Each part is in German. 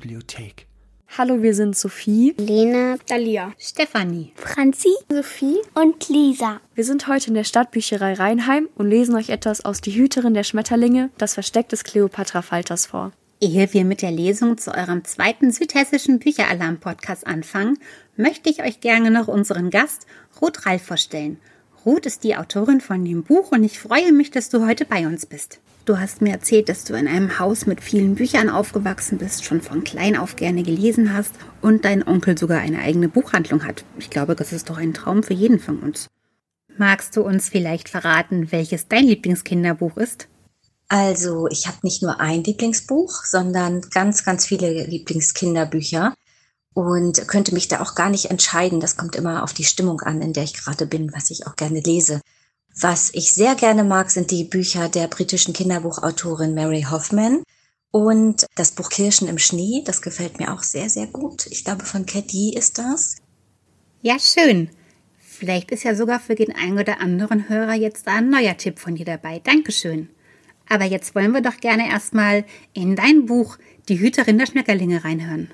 Bibliothek. Hallo, wir sind Sophie, Lena, Dalia, Stefanie, Franzi, Sophie und Lisa. Wir sind heute in der Stadtbücherei Rheinheim und lesen euch etwas aus Die Hüterin der Schmetterlinge, das Versteck des Kleopatra Falters vor. Ehe wir mit der Lesung zu eurem zweiten südhessischen Bücheralarm-Podcast anfangen, möchte ich euch gerne noch unseren Gast Ruth Ralf vorstellen. Ruth ist die Autorin von dem Buch und ich freue mich, dass du heute bei uns bist. Du hast mir erzählt, dass du in einem Haus mit vielen Büchern aufgewachsen bist, schon von klein auf gerne gelesen hast und dein Onkel sogar eine eigene Buchhandlung hat. Ich glaube, das ist doch ein Traum für jeden von uns. Magst du uns vielleicht verraten, welches dein Lieblingskinderbuch ist? Also, ich habe nicht nur ein Lieblingsbuch, sondern ganz, ganz viele Lieblingskinderbücher und könnte mich da auch gar nicht entscheiden. Das kommt immer auf die Stimmung an, in der ich gerade bin, was ich auch gerne lese. Was ich sehr gerne mag, sind die Bücher der britischen Kinderbuchautorin Mary Hoffman und das Buch Kirschen im Schnee. Das gefällt mir auch sehr, sehr gut. Ich glaube, von Caddy ist das. Ja, schön. Vielleicht ist ja sogar für den einen oder anderen Hörer jetzt ein neuer Tipp von dir dabei. Dankeschön. Aber jetzt wollen wir doch gerne erstmal in dein Buch Die Hüterin der Schmetterlinge reinhören.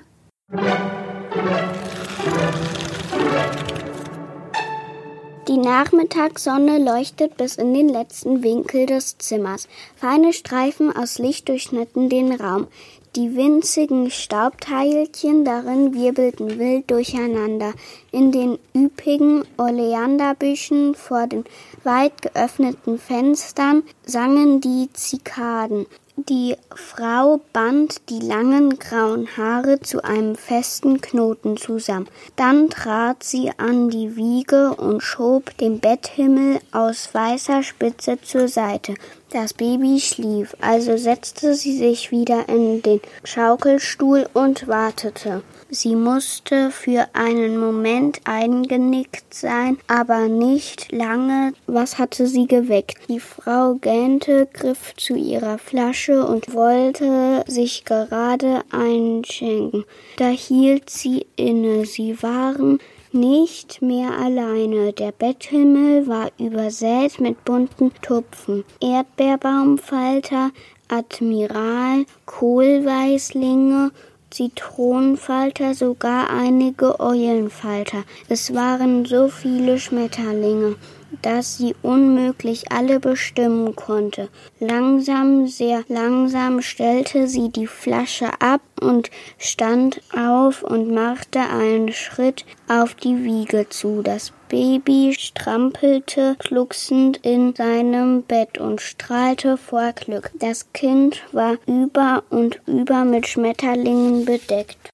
Die Nachmittagssonne leuchtet bis in den letzten Winkel des Zimmers. Feine Streifen aus Licht durchschnitten den Raum. Die winzigen Staubteilchen darin wirbelten wild durcheinander. In den üppigen Oleanderbüschen vor den weit geöffneten Fenstern sangen die Zikaden. Die Frau band die langen grauen Haare zu einem festen Knoten zusammen. Dann trat sie an die Wiege und schob den Betthimmel aus weißer Spitze zur Seite. Das Baby schlief, also setzte sie sich wieder in den Schaukelstuhl und wartete. Sie musste für einen Moment eingenickt sein, aber nicht lange. Was hatte sie geweckt? Die Frau gähnte, griff zu ihrer Flasche und wollte sich gerade einschenken. Da hielt sie inne. Sie waren nicht mehr alleine. Der Betthimmel war übersät mit bunten Tupfen. Erdbeerbaumfalter, Admiral, Kohlweißlinge Zitronenfalter, sogar einige Eulenfalter. Es waren so viele Schmetterlinge, dass sie unmöglich alle bestimmen konnte. Langsam, sehr langsam stellte sie die Flasche ab und stand auf und machte einen Schritt auf die Wiege zu. Das Baby strampelte glucksend in seinem Bett und strahlte vor Glück. Das Kind war über und über mit Schmetterlingen bedeckt.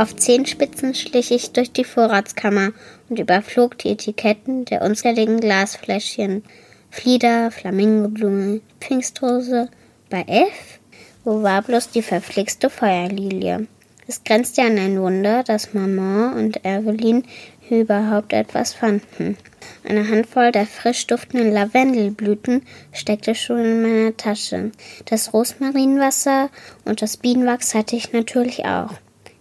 Auf Zehenspitzen schlich ich durch die Vorratskammer und überflog die Etiketten der unzähligen Glasfläschchen. Flieder, Flamingoblume, Pfingstrose. Bei F? Wo war bloß die verflixte Feuerlilie? Es grenzte an ein Wunder, dass Maman und Evelyn überhaupt etwas fanden. Eine Handvoll der frisch duftenden Lavendelblüten steckte schon in meiner Tasche. Das Rosmarinwasser und das Bienenwachs hatte ich natürlich auch.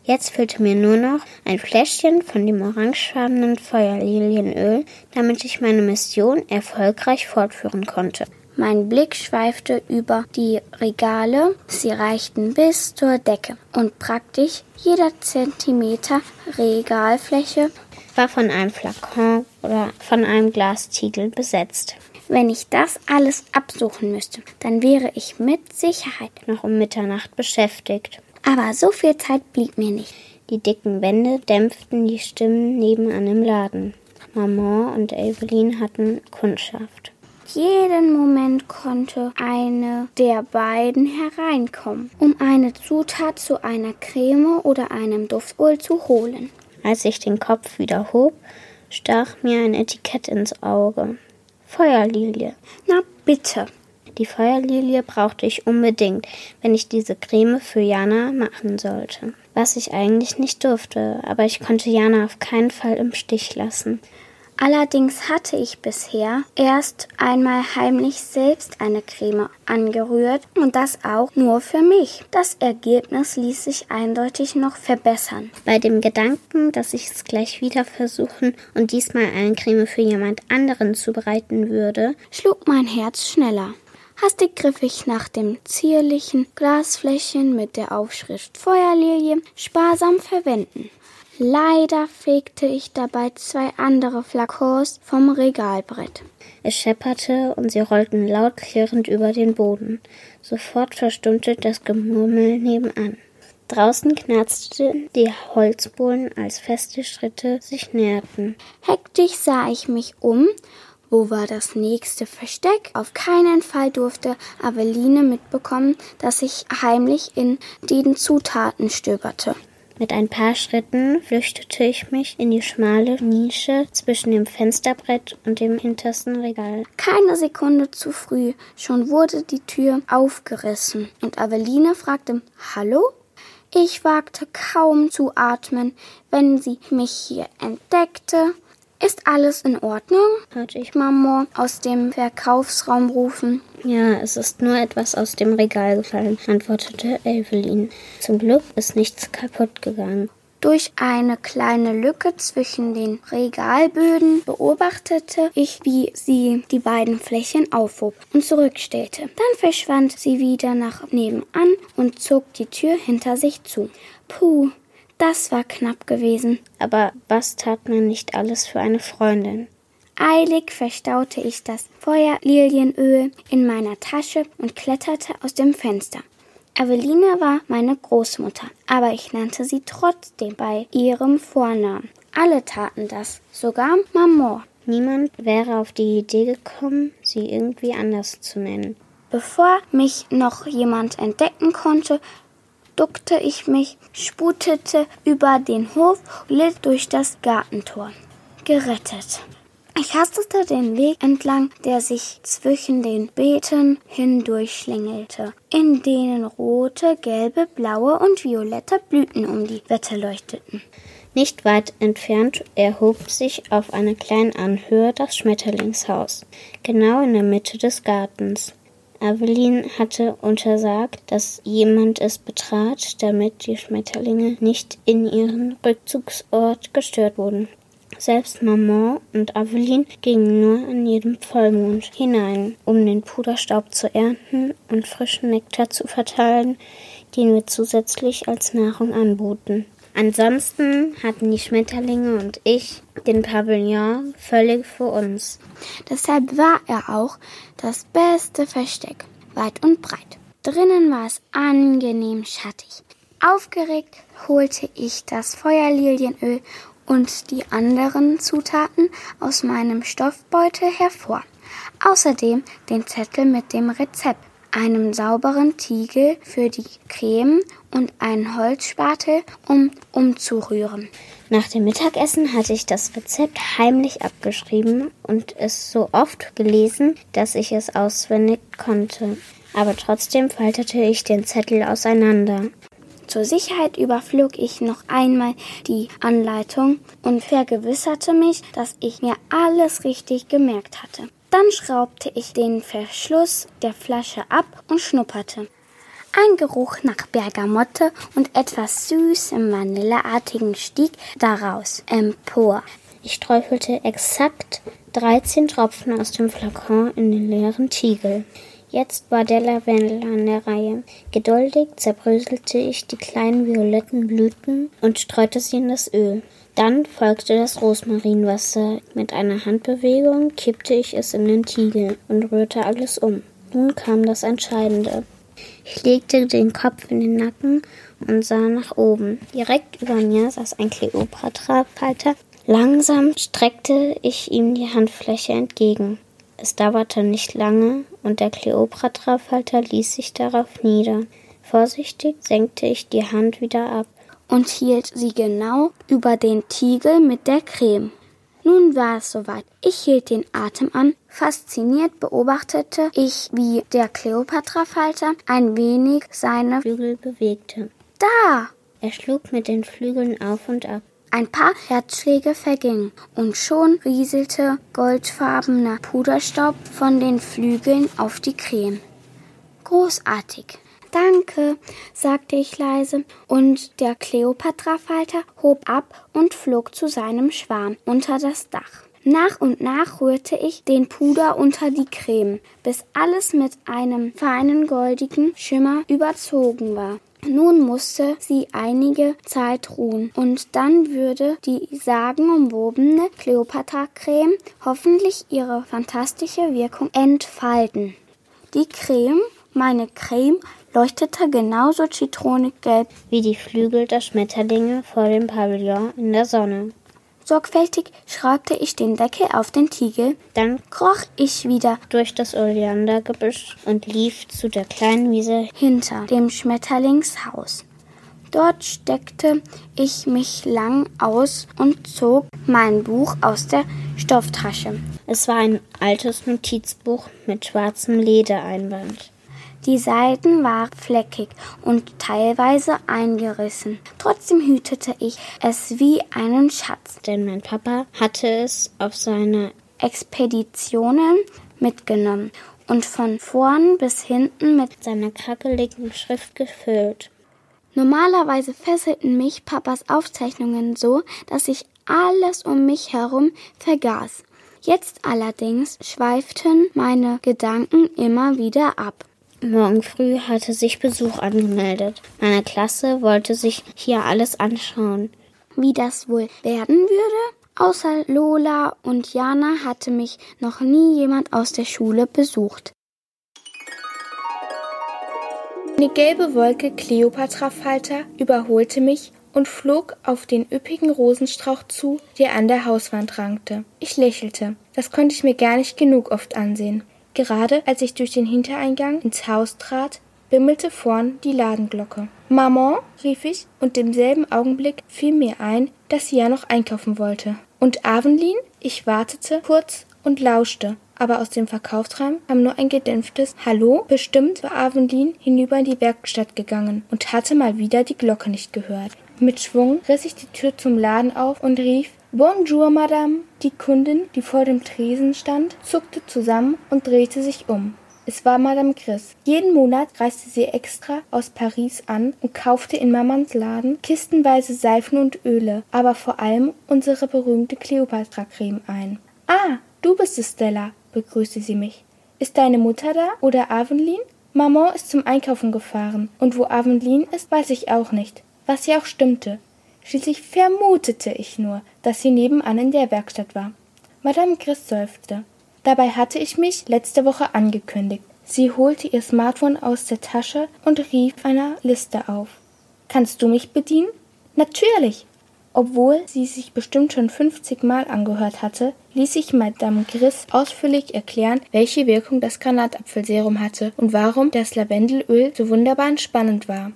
Jetzt fehlte mir nur noch ein Fläschchen von dem orangefarbenen Feuerlilienöl, damit ich meine Mission erfolgreich fortführen konnte. Mein Blick schweifte über die Regale, sie reichten bis zur Decke und praktisch jeder Zentimeter Regalfläche war von einem Flakon oder von einem Glastiegel besetzt. Wenn ich das alles absuchen müsste, dann wäre ich mit Sicherheit noch um Mitternacht beschäftigt. Aber so viel Zeit blieb mir nicht. Die dicken Wände dämpften die Stimmen nebenan im Laden. Maman und Evelyn hatten Kundschaft. Jeden Moment konnte eine der beiden hereinkommen, um eine Zutat zu einer Creme oder einem Duftöl zu holen. Als ich den Kopf wieder hob, stach mir ein Etikett ins Auge. Feuerlilie. Na bitte. Die Feuerlilie brauchte ich unbedingt, wenn ich diese Creme für Jana machen sollte. Was ich eigentlich nicht durfte, aber ich konnte Jana auf keinen Fall im Stich lassen. Allerdings hatte ich bisher erst einmal heimlich selbst eine Creme angerührt und das auch nur für mich. Das Ergebnis ließ sich eindeutig noch verbessern. Bei dem Gedanken, dass ich es gleich wieder versuchen und diesmal eine Creme für jemand anderen zubereiten würde, schlug mein Herz schneller. Hastig griff ich nach dem zierlichen Glasfläschchen mit der Aufschrift Feuerlilie sparsam verwenden. Leider fegte ich dabei zwei andere Flakons vom Regalbrett. Es schepperte und sie rollten laut klirrend über den Boden. Sofort verstummte das Gemurmel nebenan. Draußen knarzten die Holzbohlen, als feste Schritte sich näherten. Hektisch sah ich mich um. Wo war das nächste Versteck? Auf keinen Fall durfte Aveline mitbekommen, dass ich heimlich in den Zutaten stöberte. Mit ein paar Schritten flüchtete ich mich in die schmale Nische zwischen dem Fensterbrett und dem hintersten Regal. Keine Sekunde zu früh, schon wurde die Tür aufgerissen und Aveline fragte Hallo? Ich wagte kaum zu atmen, wenn sie mich hier entdeckte. Ist alles in Ordnung? hörte ich Maman aus dem Verkaufsraum rufen. Ja, es ist nur etwas aus dem Regal gefallen, antwortete Evelyn. Zum Glück ist nichts kaputt gegangen. Durch eine kleine Lücke zwischen den Regalböden beobachtete ich, wie sie die beiden Flächen aufhob und zurückstellte. Dann verschwand sie wieder nach nebenan und zog die Tür hinter sich zu. Puh, das war knapp gewesen. Aber was tat man nicht alles für eine Freundin? Eilig verstaute ich das Feuerlilienöl in meiner Tasche und kletterte aus dem Fenster. Eveline war meine Großmutter, aber ich nannte sie trotzdem bei ihrem Vornamen. Alle taten das, sogar Maman. Niemand wäre auf die Idee gekommen, sie irgendwie anders zu nennen. Bevor mich noch jemand entdecken konnte, duckte ich mich, sputete über den Hof und litt durch das Gartentor. Gerettet. Ich hastete den Weg entlang, der sich zwischen den Beeten hindurchschlängelte, in denen rote, gelbe, blaue und violette Blüten um die Wette leuchteten. Nicht weit entfernt erhob sich auf einer kleinen Anhöhe das Schmetterlingshaus, genau in der Mitte des Gartens. Evelyn hatte untersagt, dass jemand es betrat, damit die Schmetterlinge nicht in ihren Rückzugsort gestört wurden. Selbst Maman und Aveline gingen nur an jedem Vollmond hinein, um den Puderstaub zu ernten und frischen Nektar zu verteilen, den wir zusätzlich als Nahrung anboten. Ansonsten hatten die Schmetterlinge und ich den Pavillon völlig für uns. Deshalb war er auch das beste Versteck, weit und breit. Drinnen war es angenehm schattig. Aufgeregt holte ich das Feuerlilienöl und die anderen Zutaten aus meinem Stoffbeutel hervor. Außerdem den Zettel mit dem Rezept, einem sauberen Tiegel für die Creme und einen Holzspatel, um umzurühren. Nach dem Mittagessen hatte ich das Rezept heimlich abgeschrieben und es so oft gelesen, dass ich es auswendig konnte. Aber trotzdem faltete ich den Zettel auseinander. Zur Sicherheit überflog ich noch einmal die Anleitung und vergewisserte mich, dass ich mir alles richtig gemerkt hatte. Dann schraubte ich den Verschluss der Flasche ab und schnupperte. Ein Geruch nach Bergamotte und etwas süßem Vanilleartigen stieg daraus empor. Ich träufelte exakt 13 Tropfen aus dem Flakon in den leeren Tiegel. Jetzt war der Lavendel an der Reihe. Geduldig zerbröselte ich die kleinen violetten Blüten und streute sie in das Öl. Dann folgte das Rosmarinwasser. Mit einer Handbewegung kippte ich es in den Tiegel und rührte alles um. Nun kam das Entscheidende. Ich legte den Kopf in den Nacken und sah nach oben. Direkt über mir saß ein Kleopatra-Falter. Langsam streckte ich ihm die Handfläche entgegen. Es dauerte nicht lange und der Kleopatra-Falter ließ sich darauf nieder. Vorsichtig senkte ich die Hand wieder ab und hielt sie genau über den Tiegel mit der Creme. Nun war es soweit. Ich hielt den Atem an. Fasziniert beobachtete ich, wie der Kleopatra-Falter ein wenig seine Flügel bewegte. Da! Er schlug mit den Flügeln auf und ab. Ein paar Herzschläge vergingen und schon rieselte goldfarbener Puderstaub von den Flügeln auf die Krähen. Großartig. Danke, sagte ich leise, und der Kleopatra-Falter hob ab und flog zu seinem Schwarm unter das Dach. Nach und nach rührte ich den Puder unter die Creme, bis alles mit einem feinen goldigen Schimmer überzogen war. Nun musste sie einige Zeit ruhen und dann würde die sagenumwobene Kleopatra-Creme hoffentlich ihre fantastische Wirkung entfalten. Die Creme, meine Creme, leuchtete genauso zitronengelb wie die Flügel der Schmetterlinge vor dem Pavillon in der Sonne. Sorgfältig schraubte ich den Deckel auf den Tiegel, dann kroch ich wieder durch das Oleandergebüsch und lief zu der kleinen Wiese hinter dem Schmetterlingshaus. Dort steckte ich mich lang aus und zog mein Buch aus der Stofftasche. Es war ein altes Notizbuch mit schwarzem Ledereinband. Die Seiten waren fleckig und teilweise eingerissen. Trotzdem hütete ich es wie einen Schatz, denn mein Papa hatte es auf seine Expeditionen mitgenommen und von vorn bis hinten mit seiner krackeligen Schrift gefüllt. Normalerweise fesselten mich Papas Aufzeichnungen so, dass ich alles um mich herum vergaß. Jetzt allerdings schweiften meine Gedanken immer wieder ab. Morgen früh hatte sich Besuch angemeldet. Meine Klasse wollte sich hier alles anschauen. Wie das wohl werden würde? Außer Lola und Jana hatte mich noch nie jemand aus der Schule besucht. Eine gelbe Wolke Kleopatra-Falter überholte mich und flog auf den üppigen Rosenstrauch zu, der an der Hauswand rankte. Ich lächelte. Das konnte ich mir gar nicht genug oft ansehen. Gerade als ich durch den Hintereingang ins Haus trat, bimmelte vorn die Ladenglocke. Maman, rief ich, und im selben Augenblick fiel mir ein, dass sie ja noch einkaufen wollte. Und Avenlin? Ich wartete kurz und lauschte, aber aus dem Verkaufsraum kam nur ein gedämpftes Hallo. Bestimmt war Avenlin hinüber in die Werkstatt gegangen und hatte mal wieder die Glocke nicht gehört. Mit Schwung riss ich die Tür zum Laden auf und rief Bonjour, Madame. Die Kundin, die vor dem Tresen stand, zuckte zusammen und drehte sich um. Es war Madame Chris. Jeden Monat reiste sie extra aus Paris an und kaufte in Mamans Laden kistenweise Seifen und Öle, aber vor allem unsere berühmte Cleopatra-Creme ein. Ah, du bist es, Stella, begrüßte sie mich. Ist deine Mutter da oder Avenlin? Maman ist zum Einkaufen gefahren, und wo Avenlin ist, weiß ich auch nicht. Was ja auch stimmte. Schließlich vermutete ich nur, dass sie nebenan in der Werkstatt war. Madame Chris seufzte. Dabei hatte ich mich letzte Woche angekündigt. Sie holte ihr Smartphone aus der Tasche und rief einer Liste auf. Kannst du mich bedienen? Natürlich. Obwohl sie sich bestimmt schon 50 Mal angehört hatte, ließ ich Madame Chris ausführlich erklären, welche Wirkung das Granatapfelserum hatte und warum das Lavendelöl so wunderbar entspannend war.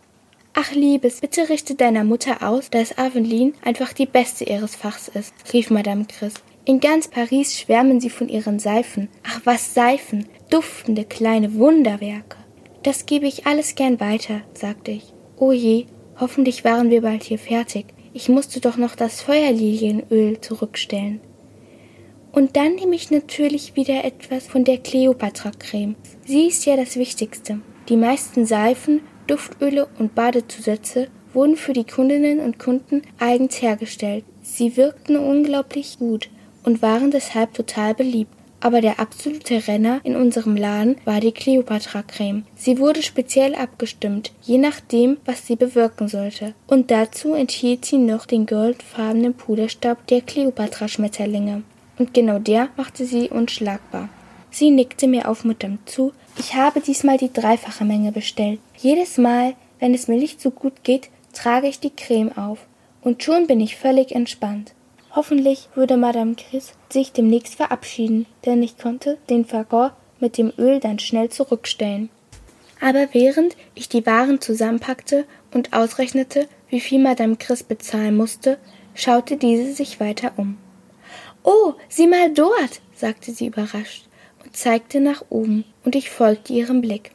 Ach, Liebes, bitte richte deiner Mutter aus, dass Aveline einfach die Beste ihres Fachs ist, rief Madame Chris. In ganz Paris schwärmen sie von ihren Seifen. Ach, was Seifen, duftende kleine Wunderwerke. Das gebe ich alles gern weiter, sagte ich. Oh je, hoffentlich waren wir bald hier fertig. Ich musste doch noch das Feuerlilienöl zurückstellen. Und dann nehme ich natürlich wieder etwas von der Kleopatra-Creme. Sie ist ja das Wichtigste. Die meisten Seifen Duftöle und Badezusätze wurden für die Kundinnen und Kunden eigens hergestellt. Sie wirkten unglaublich gut und waren deshalb total beliebt. Aber der absolute Renner in unserem Laden war die Cleopatra-Creme. Sie wurde speziell abgestimmt, je nachdem, was sie bewirken sollte. Und dazu enthielt sie noch den goldfarbenen Puderstaub der Cleopatra-Schmetterlinge. Und genau der machte sie unschlagbar. Sie nickte mir aufmunternd zu. Ich habe diesmal die dreifache Menge bestellt. Jedes Mal, wenn es mir nicht so gut geht, trage ich die Creme auf. Und schon bin ich völlig entspannt. Hoffentlich würde Madame Chris sich demnächst verabschieden, denn ich konnte den Flakon mit dem Öl dann schnell zurückstellen. Aber während ich die Waren zusammenpackte und ausrechnete, wie viel Madame Chris bezahlen musste, schaute diese sich weiter um. Oh, sieh mal dort, sagte sie überrascht zeigte nach oben, und ich folgte ihrem Blick.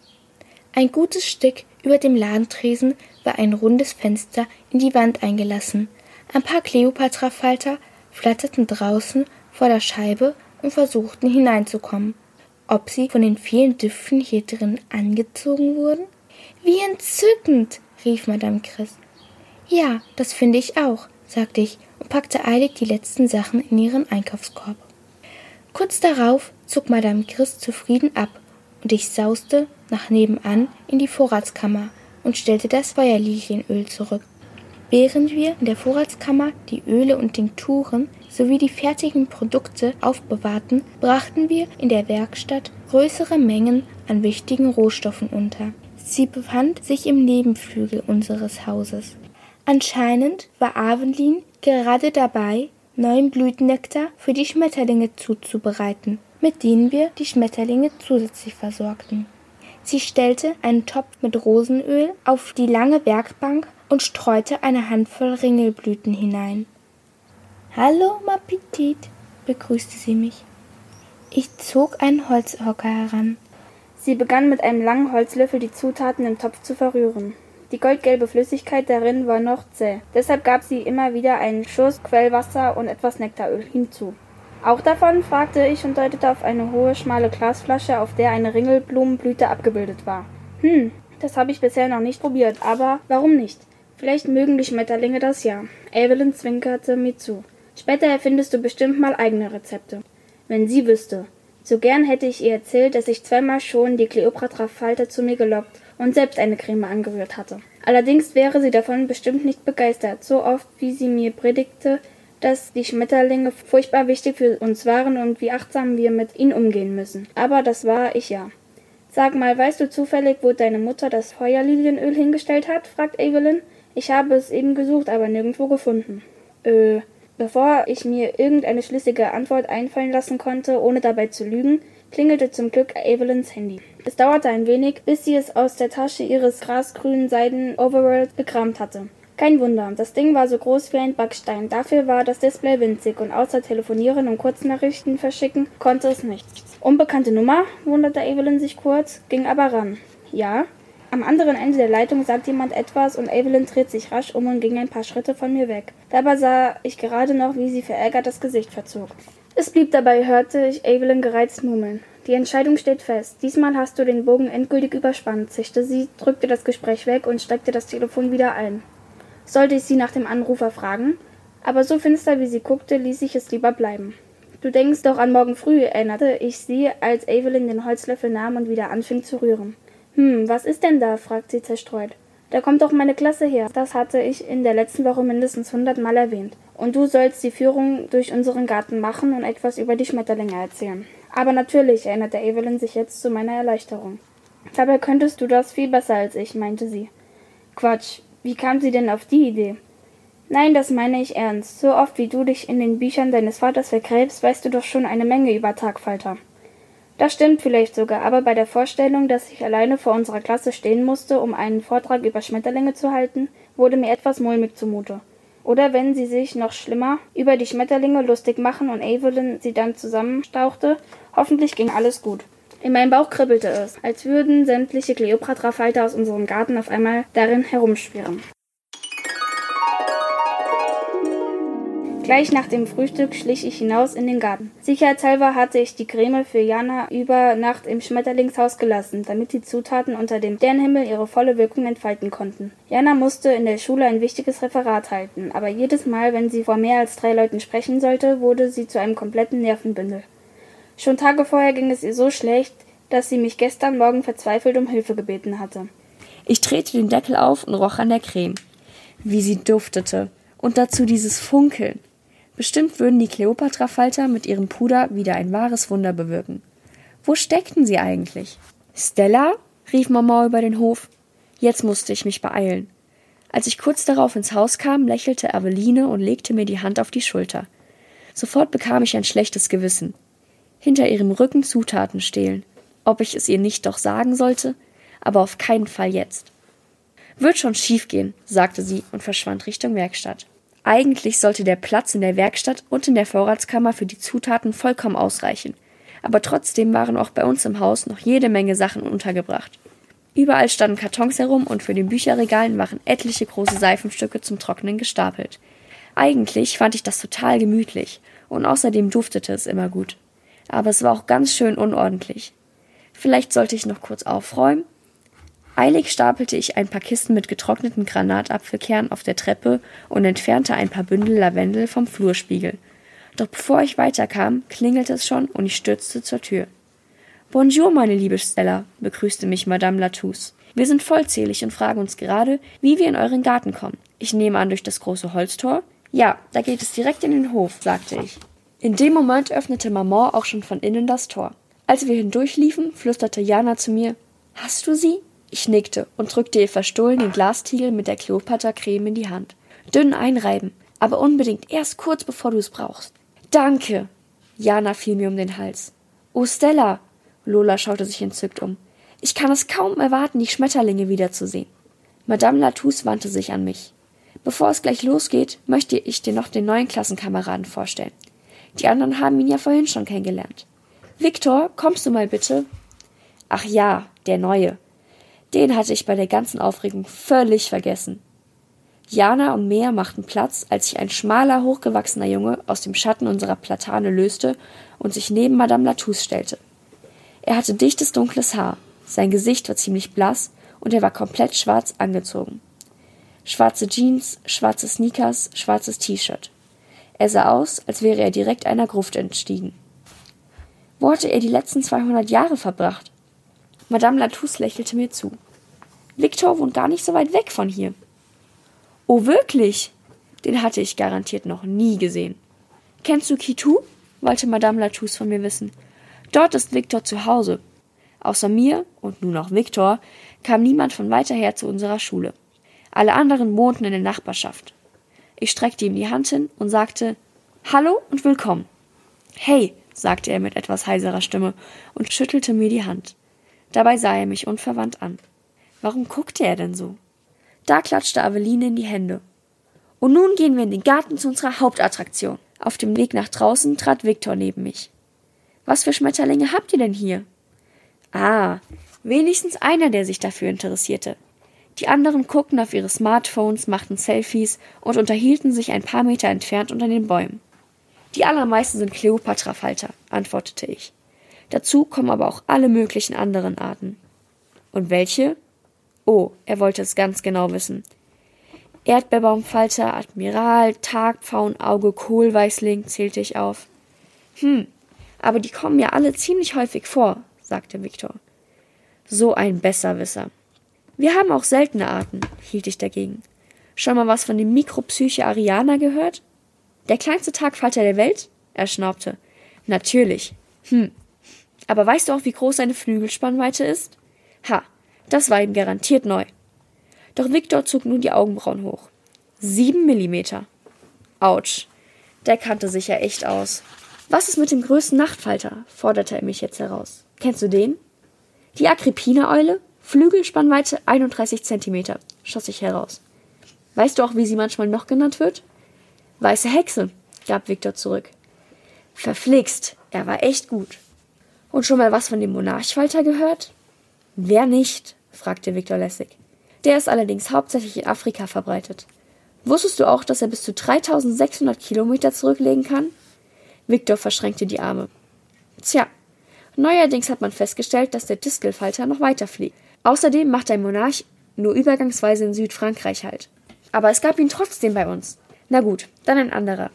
Ein gutes Stück über dem Ladentresen war ein rundes Fenster in die Wand eingelassen. Ein paar Kleopatra-Falter flatterten draußen vor der Scheibe und versuchten hineinzukommen. Ob sie von den vielen Düften hier drin angezogen wurden? Wie entzückend! rief Madame Chris. Ja, das finde ich auch, sagte ich und packte eilig die letzten Sachen in ihren Einkaufskorb. Kurz darauf zog Madame Christ zufrieden ab und ich sauste nach nebenan in die Vorratskammer und stellte das Feuerlilienöl zurück. Während wir in der Vorratskammer die Öle und Tinkturen sowie die fertigen Produkte aufbewahrten, brachten wir in der Werkstatt größere Mengen an wichtigen Rohstoffen unter. Sie befand sich im Nebenflügel unseres Hauses. Anscheinend war Avelin gerade dabei, neuen Blütennektar für die Schmetterlinge zuzubereiten, mit denen wir die Schmetterlinge zusätzlich versorgten. Sie stellte einen Topf mit Rosenöl auf die lange Werkbank und streute eine Handvoll Ringelblüten hinein. Hallo, ma petite, begrüßte sie mich. Ich zog einen Holzhocker heran. Sie begann mit einem langen Holzlöffel die Zutaten im Topf zu verrühren. Die goldgelbe Flüssigkeit darin war noch zäh. Deshalb gab sie immer wieder einen Schuss Quellwasser und etwas Nektaröl hinzu. Auch davon? fragte ich und deutete auf eine hohe, schmale Glasflasche, auf der eine Ringelblumenblüte abgebildet war. Hm, das habe ich bisher noch nicht probiert, aber warum nicht? Vielleicht mögen die Schmetterlinge das ja. Evelyn zwinkerte mir zu. Später erfindest du bestimmt mal eigene Rezepte. Wenn sie wüsste. So gern hätte ich ihr erzählt, dass ich zweimal schon die Kleopatra-Falter zu mir gelockt und selbst eine Creme angerührt hatte. Allerdings wäre sie davon bestimmt nicht begeistert, so oft wie sie mir predigte, dass die Schmetterlinge furchtbar wichtig für uns waren und wie achtsam wir mit ihnen umgehen müssen. Aber das war ich ja. Sag mal, weißt du zufällig, wo deine Mutter das Feuerlilienöl hingestellt hat? fragt Evelyn. Ich habe es eben gesucht, aber nirgendwo gefunden. Äh, bevor ich mir irgendeine schlüssige Antwort einfallen lassen konnte, ohne dabei zu lügen, klingelte zum Glück Evelyns Handy. Es dauerte ein wenig, bis sie es aus der Tasche ihres grasgrünen Seiden-Overalls gekramt hatte. Kein Wunder, das Ding war so groß wie ein Backstein. Dafür war das Display winzig und außer telefonieren und Kurznachrichten verschicken konnte es nichts. Unbekannte Nummer? wunderte Evelyn sich kurz, ging aber ran. Ja? Am anderen Ende der Leitung sagt jemand etwas und Evelyn dreht sich rasch um und ging ein paar Schritte von mir weg. Dabei sah ich gerade noch, wie sie verärgert das Gesicht verzog. Es blieb dabei, hörte ich Evelyn gereizt murmeln. Die Entscheidung steht fest. Diesmal hast du den Bogen endgültig überspannt, zischte sie, drückte das Gespräch weg und steckte das Telefon wieder ein. Sollte ich sie nach dem Anrufer fragen? Aber so finster wie sie guckte, ließ ich es lieber bleiben. Du denkst doch an morgen früh, erinnerte ich sie, als Evelyn den Holzlöffel nahm und wieder anfing zu rühren. Hm, was ist denn da? fragt sie zerstreut. Da kommt doch meine Klasse her. Das hatte ich in der letzten Woche mindestens hundertmal erwähnt. Und du sollst die Führung durch unseren Garten machen und etwas über die Schmetterlinge erzählen. Aber natürlich, erinnerte Evelyn sich jetzt zu meiner Erleichterung. Dabei könntest du das viel besser als ich, meinte sie. Quatsch, wie kam sie denn auf die Idee? Nein, das meine ich ernst. So oft wie du dich in den Büchern deines Vaters vergräbst, weißt du doch schon eine Menge über Tagfalter. Das stimmt vielleicht sogar, aber bei der Vorstellung, dass ich alleine vor unserer Klasse stehen musste, um einen Vortrag über Schmetterlinge zu halten, wurde mir etwas mulmig zumute. Oder wenn sie sich noch schlimmer über die Schmetterlinge lustig machen und Evelyn sie dann zusammenstauchte, hoffentlich ging alles gut. In meinem Bauch kribbelte es, als würden sämtliche Kleopatra-Falter aus unserem Garten auf einmal darin herumschwirren. Gleich nach dem Frühstück schlich ich hinaus in den Garten. Sicherheitshalber hatte ich die Creme für Jana über Nacht im Schmetterlingshaus gelassen, damit die Zutaten unter dem Sternhimmel ihre volle Wirkung entfalten konnten. Jana musste in der Schule ein wichtiges Referat halten, aber jedes Mal, wenn sie vor mehr als drei Leuten sprechen sollte, wurde sie zu einem kompletten Nervenbündel. Schon Tage vorher ging es ihr so schlecht, dass sie mich gestern Morgen verzweifelt um Hilfe gebeten hatte. Ich drehte den Deckel auf und roch an der Creme. Wie sie duftete. Und dazu dieses Funkeln. Bestimmt würden die Kleopatra-Falter mit ihrem Puder wieder ein wahres Wunder bewirken. Wo steckten sie eigentlich? Stella? rief Mama über den Hof. Jetzt musste ich mich beeilen. Als ich kurz darauf ins Haus kam, lächelte Aveline und legte mir die Hand auf die Schulter. Sofort bekam ich ein schlechtes Gewissen. Hinter ihrem Rücken Zutaten stehlen. Ob ich es ihr nicht doch sagen sollte? Aber auf keinen Fall jetzt. Wird schon schiefgehen, sagte sie und verschwand Richtung Werkstatt. Eigentlich sollte der Platz in der Werkstatt und in der Vorratskammer für die Zutaten vollkommen ausreichen. Aber trotzdem waren auch bei uns im Haus noch jede Menge Sachen untergebracht. Überall standen Kartons herum und für den Bücherregalen waren etliche große Seifenstücke zum Trocknen gestapelt. Eigentlich fand ich das total gemütlich und außerdem duftete es immer gut. Aber es war auch ganz schön unordentlich. Vielleicht sollte ich noch kurz aufräumen Eilig stapelte ich ein paar Kisten mit getrockneten Granatapfelkernen auf der Treppe und entfernte ein paar Bündel Lavendel vom Flurspiegel. Doch bevor ich weiterkam, klingelte es schon und ich stürzte zur Tür. Bonjour, meine liebe Stella, begrüßte mich Madame Latouche. Wir sind vollzählig und fragen uns gerade, wie wir in euren Garten kommen. Ich nehme an durch das große Holztor? Ja, da geht es direkt in den Hof, sagte ich. In dem Moment öffnete Maman auch schon von innen das Tor. Als wir hindurchliefen, flüsterte Jana zu mir Hast du sie? Ich nickte und drückte ihr verstohlen den Glastiegel mit der Kleopatra-Creme in die Hand. Dünn einreiben, aber unbedingt erst kurz bevor du es brauchst. Danke! Jana fiel mir um den Hals. Oh, Stella! Lola schaute sich entzückt um. Ich kann es kaum erwarten, die Schmetterlinge wiederzusehen. Madame Latouche wandte sich an mich. Bevor es gleich losgeht, möchte ich dir noch den neuen Klassenkameraden vorstellen. Die anderen haben ihn ja vorhin schon kennengelernt. Viktor, kommst du mal bitte? Ach ja, der Neue. Den hatte ich bei der ganzen Aufregung völlig vergessen. Jana und Mea machten Platz, als sich ein schmaler, hochgewachsener Junge aus dem Schatten unserer Platane löste und sich neben Madame Latouche stellte. Er hatte dichtes dunkles Haar, sein Gesicht war ziemlich blass und er war komplett schwarz angezogen. Schwarze Jeans, schwarze Sneakers, schwarzes T-Shirt. Er sah aus, als wäre er direkt einer Gruft entstiegen. Wo hatte er die letzten 200 Jahre verbracht? Madame Latouche lächelte mir zu. Victor wohnt gar nicht so weit weg von hier. Oh, wirklich? Den hatte ich garantiert noch nie gesehen. Kennst du Kitu? wollte Madame Latouche von mir wissen. Dort ist Victor zu Hause. Außer mir und nun auch Victor kam niemand von weiter her zu unserer Schule. Alle anderen wohnten in der Nachbarschaft. Ich streckte ihm die Hand hin und sagte Hallo und willkommen. Hey, sagte er mit etwas heiserer Stimme und schüttelte mir die Hand. Dabei sah er mich unverwandt an. Warum guckte er denn so? Da klatschte Aveline in die Hände. Und nun gehen wir in den Garten zu unserer Hauptattraktion. Auf dem Weg nach draußen trat Viktor neben mich. Was für Schmetterlinge habt ihr denn hier? Ah, wenigstens einer, der sich dafür interessierte. Die anderen guckten auf ihre Smartphones, machten Selfies und unterhielten sich ein paar Meter entfernt unter den Bäumen. Die allermeisten sind Kleopatra-Falter, antwortete ich. Dazu kommen aber auch alle möglichen anderen Arten. Und welche? Oh, er wollte es ganz genau wissen. Erdbeerbaumfalter, Admiral, Tagpfauen, Auge, Kohlweißling zählte ich auf. Hm, aber die kommen ja alle ziemlich häufig vor, sagte Viktor. So ein Besserwisser. Wir haben auch seltene Arten, hielt ich dagegen. Schon mal was von dem Mikropsyche Ariana gehört? Der kleinste Tagfalter der Welt? Er schnaubte. Natürlich. Hm. Aber weißt du auch, wie groß seine Flügelspannweite ist? Ha, das war ihm garantiert neu. Doch Viktor zog nun die Augenbrauen hoch. Sieben Millimeter. Autsch. Der kannte sich ja echt aus. Was ist mit dem größten Nachtfalter? forderte er mich jetzt heraus. Kennst du den? Die Agrippina-Eule? Flügelspannweite 31 Zentimeter, schoss ich heraus. Weißt du auch, wie sie manchmal noch genannt wird? Weiße Hexe, gab Viktor zurück. Verflixt, er war echt gut. Und schon mal was von dem Monarchfalter gehört? Wer nicht? fragte Viktor lässig. Der ist allerdings hauptsächlich in Afrika verbreitet. Wusstest du auch, dass er bis zu 3600 Kilometer zurücklegen kann? Viktor verschränkte die Arme. Tja, neuerdings hat man festgestellt, dass der Distelfalter noch weiter fliegt. Außerdem macht ein Monarch nur übergangsweise in Südfrankreich halt. Aber es gab ihn trotzdem bei uns. Na gut, dann ein anderer.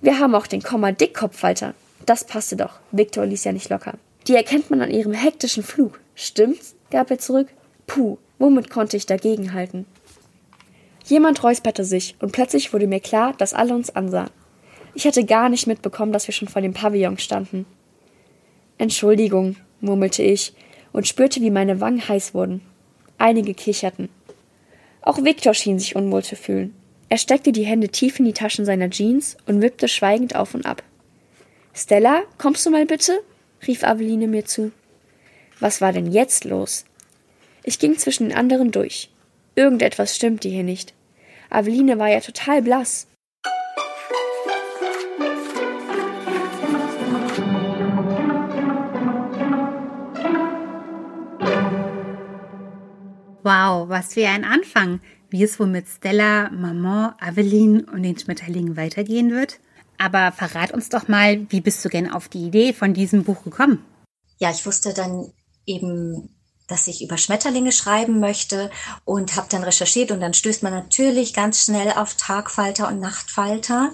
Wir haben auch den Komma-Dickkopffalter. Das passte doch. Viktor ließ ja nicht locker. Die erkennt man an ihrem hektischen Flug. Stimmt's? gab er zurück. Puh, womit konnte ich dagegenhalten? Jemand räusperte sich, und plötzlich wurde mir klar, dass alle uns ansahen. Ich hatte gar nicht mitbekommen, dass wir schon vor dem Pavillon standen. Entschuldigung, murmelte ich und spürte, wie meine Wangen heiß wurden. Einige kicherten. Auch Viktor schien sich unwohl zu fühlen. Er steckte die Hände tief in die Taschen seiner Jeans und wippte schweigend auf und ab. Stella, kommst du mal bitte? Rief Aveline mir zu. Was war denn jetzt los? Ich ging zwischen den anderen durch. Irgendetwas stimmte hier nicht. Aveline war ja total blass. Wow, was für ein Anfang. Wie es wohl mit Stella, Maman, Aveline und den Schmetterlingen weitergehen wird. Aber verrat uns doch mal, wie bist du denn auf die Idee von diesem Buch gekommen? Ja, ich wusste dann eben, dass ich über Schmetterlinge schreiben möchte und habe dann recherchiert und dann stößt man natürlich ganz schnell auf Tagfalter und Nachtfalter.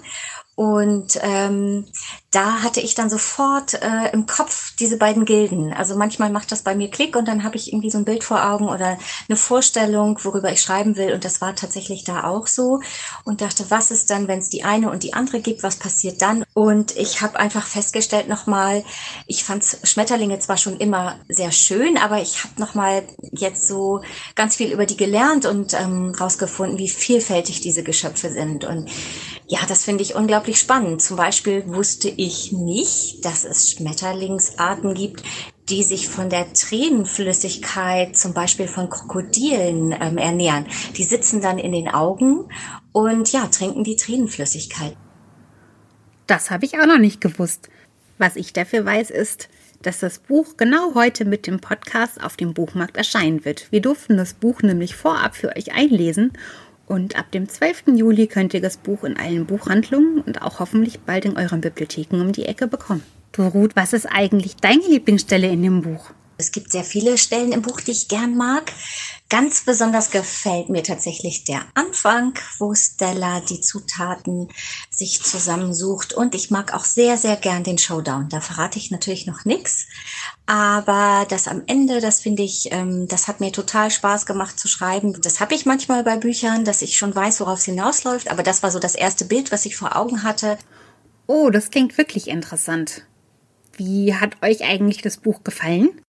Und ähm, da hatte ich dann sofort äh, im Kopf diese beiden Gilden. Also manchmal macht das bei mir Klick und dann habe ich irgendwie so ein Bild vor Augen oder eine Vorstellung, worüber ich schreiben will. Und das war tatsächlich da auch so. Und dachte, was ist dann, wenn es die eine und die andere gibt, was passiert dann? Und ich habe einfach festgestellt nochmal, ich fand Schmetterlinge zwar schon immer sehr schön, aber ich habe nochmal jetzt so ganz viel über die gelernt und ähm, rausgefunden, wie vielfältig diese Geschöpfe sind. Und ja, das finde ich unglaublich spannend. Zum Beispiel wusste ich nicht, dass es Schmetterlingsarten gibt, die sich von der Tränenflüssigkeit, zum Beispiel von Krokodilen, ähm, ernähren. Die sitzen dann in den Augen und ja, trinken die Tränenflüssigkeit. Das habe ich auch noch nicht gewusst. Was ich dafür weiß, ist, dass das Buch genau heute mit dem Podcast auf dem Buchmarkt erscheinen wird. Wir durften das Buch nämlich vorab für euch einlesen und ab dem 12. Juli könnt ihr das Buch in allen Buchhandlungen und auch hoffentlich bald in euren Bibliotheken um die Ecke bekommen. Du Ruth, was ist eigentlich deine Lieblingsstelle in dem Buch? Es gibt sehr viele Stellen im Buch, die ich gern mag. Ganz besonders gefällt mir tatsächlich der Anfang, wo Stella die Zutaten sich zusammensucht. Und ich mag auch sehr, sehr gern den Showdown. Da verrate ich natürlich noch nichts. Aber das am Ende, das finde ich, ähm, das hat mir total Spaß gemacht zu schreiben. Das habe ich manchmal bei Büchern, dass ich schon weiß, worauf es hinausläuft. Aber das war so das erste Bild, was ich vor Augen hatte. Oh, das klingt wirklich interessant. Wie hat euch eigentlich das Buch gefallen?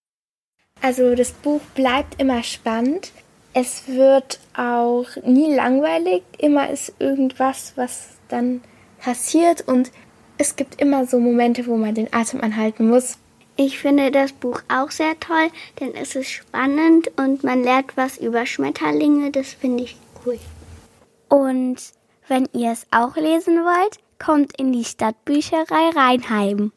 Also das Buch bleibt immer spannend. Es wird auch nie langweilig. Immer ist irgendwas, was dann passiert und es gibt immer so Momente, wo man den Atem anhalten muss. Ich finde das Buch auch sehr toll, denn es ist spannend und man lernt was über Schmetterlinge. Das finde ich cool. Und wenn ihr es auch lesen wollt, kommt in die Stadtbücherei Rheinheim.